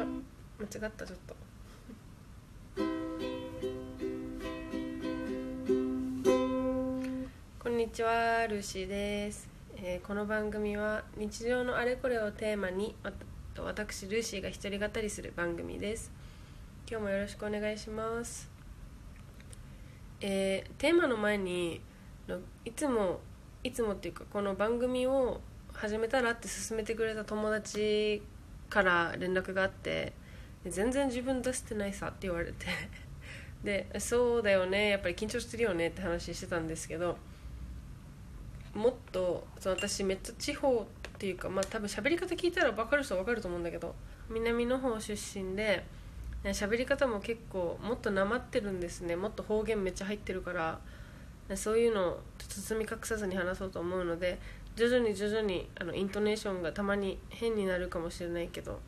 あ間違ったちょっと。こんにちはルーシーです、えーこの番組は日常のあれこれをテーマに私ルーシーが一人語りする番組です。今日もよろしくお願いします。えーテーマの前にいつもいつもっていうかこの番組を始めたらって勧めてくれた友達から連絡があって全然自分出してないさって言われて。でそうだよねやっぱり緊張してるよねって話してたんですけどもっとその私めっちゃ地方っていうかまあ多分喋り方聞いたら分かる人は分かると思うんだけど南の方出身でね喋り方も結構もっとなまってるんですね。もっと方言めっちゃ入ってるからそういうのを包み隠さずに話そうと思うので徐々に徐々にあのイントネーションがたまに変になるかもしれないけど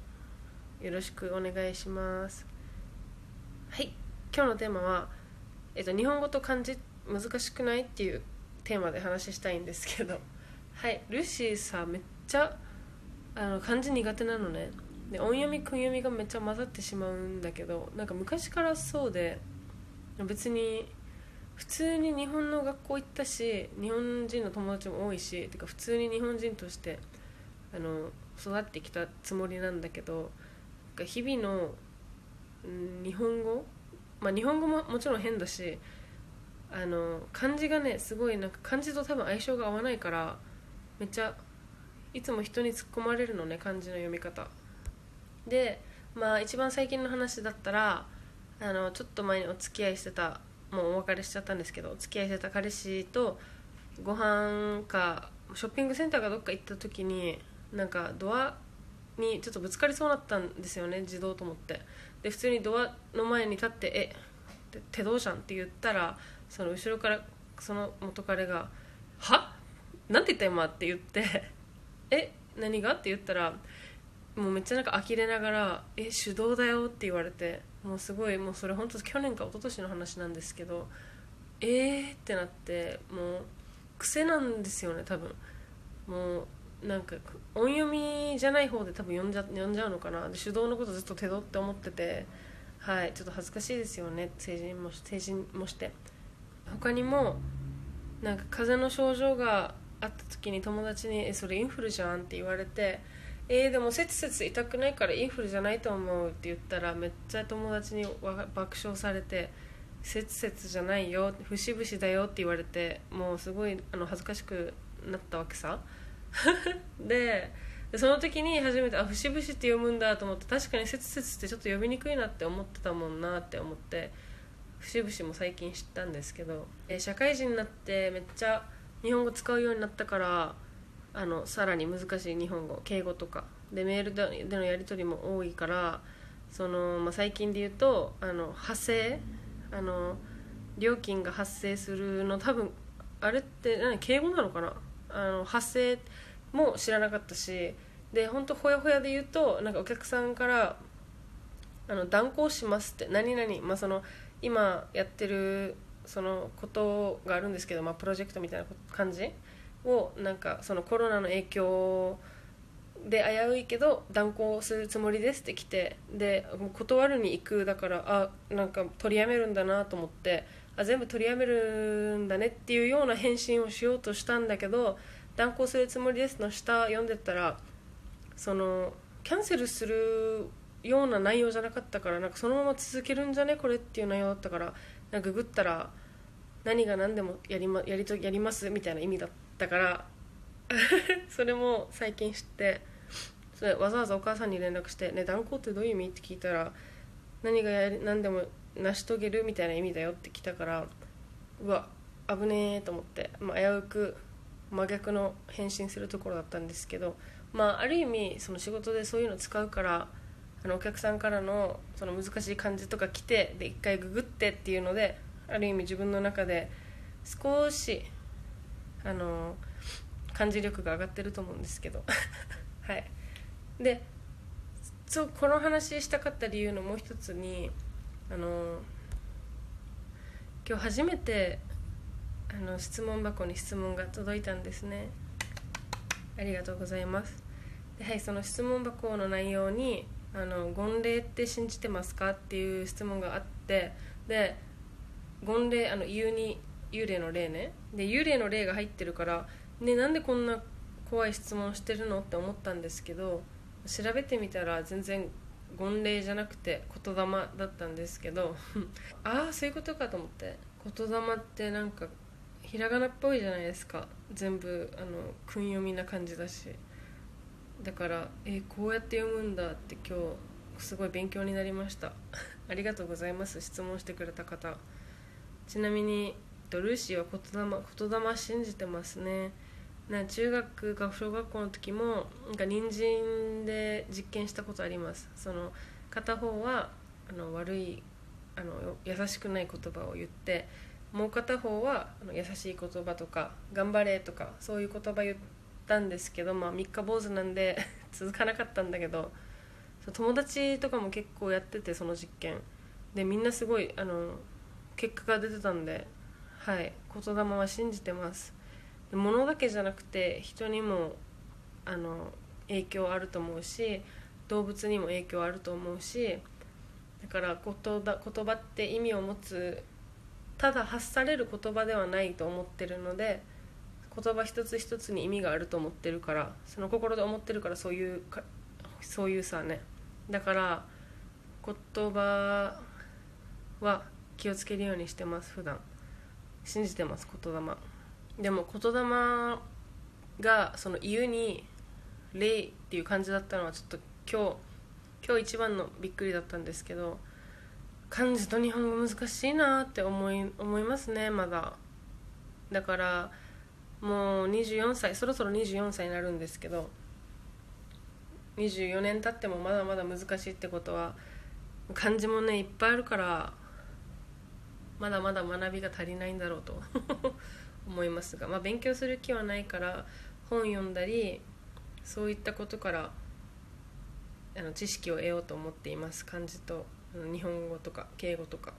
よろしくお願いします。はい。今日のテーマは、えっと、日本語と漢字難しくないっていうテーマで話したいんですけど。はい。ルーシーさめっちゃあの漢字苦手なのね。で音読み訓読みがめっちゃ混ざってしまうんだけどなんか昔からそうで別に普通に日本の学校行ったし日本人の友達も多いしてか普通に日本人としてあの育ってきたつもりなんだけど日々のうん日本語まあ日本語ももちろん変だしあの漢字がねすごいなんか漢字と多分相性が合わないからめっちゃいつも人に突っ込まれるのね漢字の読み方。でまあ一番最近の話だったらあのちょっと前にお付き合いしてたもうお別れしちゃったんですけど付き合いしてた彼氏とご飯かショッピングセンターかどっか行った時になんかドアにちょっとぶつかりそうになったんですよね自動と思ってで普通にドアの前に立って「えっ手動じゃん」って言ったらその後ろからその元彼が「は？なんて言った今?」って言って「え何が?」って言ったらもうめっちゃなんか呆れながら「え手動だよ」って言われてもうすごいもうそれ本当去年か一昨年の話なんですけどえーってなってもう癖なんですよね多分。もうなんか音読みじゃない方で多分読んじゃ読んじゃうのかな。で手動のことずっと手動って思っててはいちょっと恥ずかしいですよね。成人も成人もして。他にもなんか風邪の症状があった時に友達に「えそれインフルじゃん」って言われて「えー、でも切々痛くないからインフルじゃないと思う」って言ったらめっちゃ友達に爆笑されて「切々じゃないよ節々だよ」って言われてもうすごいあの恥ずかしくなったわけさ でその時に初めてあ節々って読むんだと思って確かに切々ってちょっと呼びにくいなって思ってたもんなって思って節々も最近知ったんですけどえ社会人になってめっちゃ日本語使うようになったからあのさらに難しい日本語敬語とか。でメールでのやり取りも多いからその、まあ、最近で言うとあの派生あの料金が発生するの多分あれって何敬語なのかな？あの発生も知らなかったしで本当ほやほやで言うとなんかお客さんからあの断行しますって何々、まあ、その今やってるそのことがあるんですけど、まあ、プロジェクトみたいな感じをなんかそのコロナの影響で危ういけど断行するつもりですって来てで断るに行くだからあなんか取りやめるんだなと思ってあ全部取りやめるんだねっていうような返信をしようとしたんだけど断行するつもりですの下読んでったらそのキャンセルするような内容じゃなかったからなんかそのまま続けるんじゃねこれっていう内容だったからなんかググったら何が何でもやり,、ま、やりとやりますみたいな意味だった。から それも最近知ってそれわざわざお母さんに連絡して「ね断行ってどういう意味?」って聞いたら何がやり何でも成し遂げるみたいな意味だよって来たからうわ危ねえと思って、まあ、危うく真逆の返信するところだったんですけど、まあ、ある意味その仕事でそういうの使うからあのお客さんからのその難しい漢字とか来てで一回ググってっていうのである意味自分の中で少しあの漢字力が上がってると思うんですけど。はい。でそうこの話したかった理由のもう一つにあの今日初めてあの質問箱に質問が届いたんですね。ありがとうございます。ではいその質問箱の内容にあの言霊って信じてますかっていう質問があってで言霊あの言うに幽霊の霊ね。で幽霊の霊が入ってるからねなんでこんな怖い質問してるのって思ったんですけど調べてみたら全然言霊じゃなくて言霊だったんですけど ああそういうことかと思って。言霊ってなんかひらがなっぽいじゃないですか。全部あの訓読みな感じだし。だからえこうやって読むんだって今日すごい勉強になりました。ありがとうございます。質問してくれた方。ちなみにとルーシーは言霊言霊信じてますね。な中学か小学校の時もなんか人参で実験したことあります。その片方はあの悪いあの優しくない言葉を言ってもう片方はあの優しい言葉とか「頑張れ」とかそういう言葉言ったんですけど、まあ、三日坊主なんで 続かなかったんだけど友達とかも結構やっててその実験。でみんなすごいあの結果が出てたんではい言霊は信じてます。物だけじゃなくて人にもあの影響あると思うし動物にも影響あると思うしだから言葉って意味を持つただ発される言葉ではないと思ってるので言葉一つ一つに意味があると思ってるからその心で思ってるからそういうかそういうさね。だから言葉は気をつけるようにしてます普段。信じてます言霊。でも言霊がその言うに「霊」っていう感じだったのはちょっと今日今日一番のびっくりだったんですけど漢字と日本語難しいなって思い思いますねまだ。だからもう24歳そろそろ24歳になるんですけど24年経ってもまだまだ難しいってことは漢字もねいっぱいあるからまだまだ学びが足りないんだろうと 思いますが、まあ、勉強する気はないから本読んだりそういったことからあの知識を得ようと思っています。漢字と日本語とか敬語とか。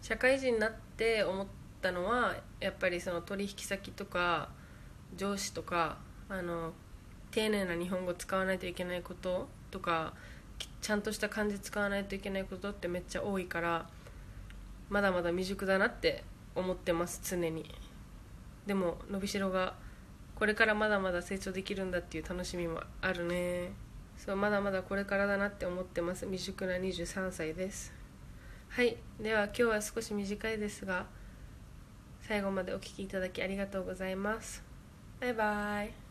社会人になって思ったのはやっぱりその取引先とか上司とかあの丁寧な日本語使わないといけないこととかちゃんとした漢字使わないといけないことってめっちゃ多いからまだまだ未熟だなって思ってます常に。でも伸びしろがこれからまだまだ成長できるんだっていう楽しみもあるね。そうまだまだこれからだなって思ってます。未熟な23歳です。はい。では今日は少し短いですが最後までお聴きいただきありがとうございます。バイバイ。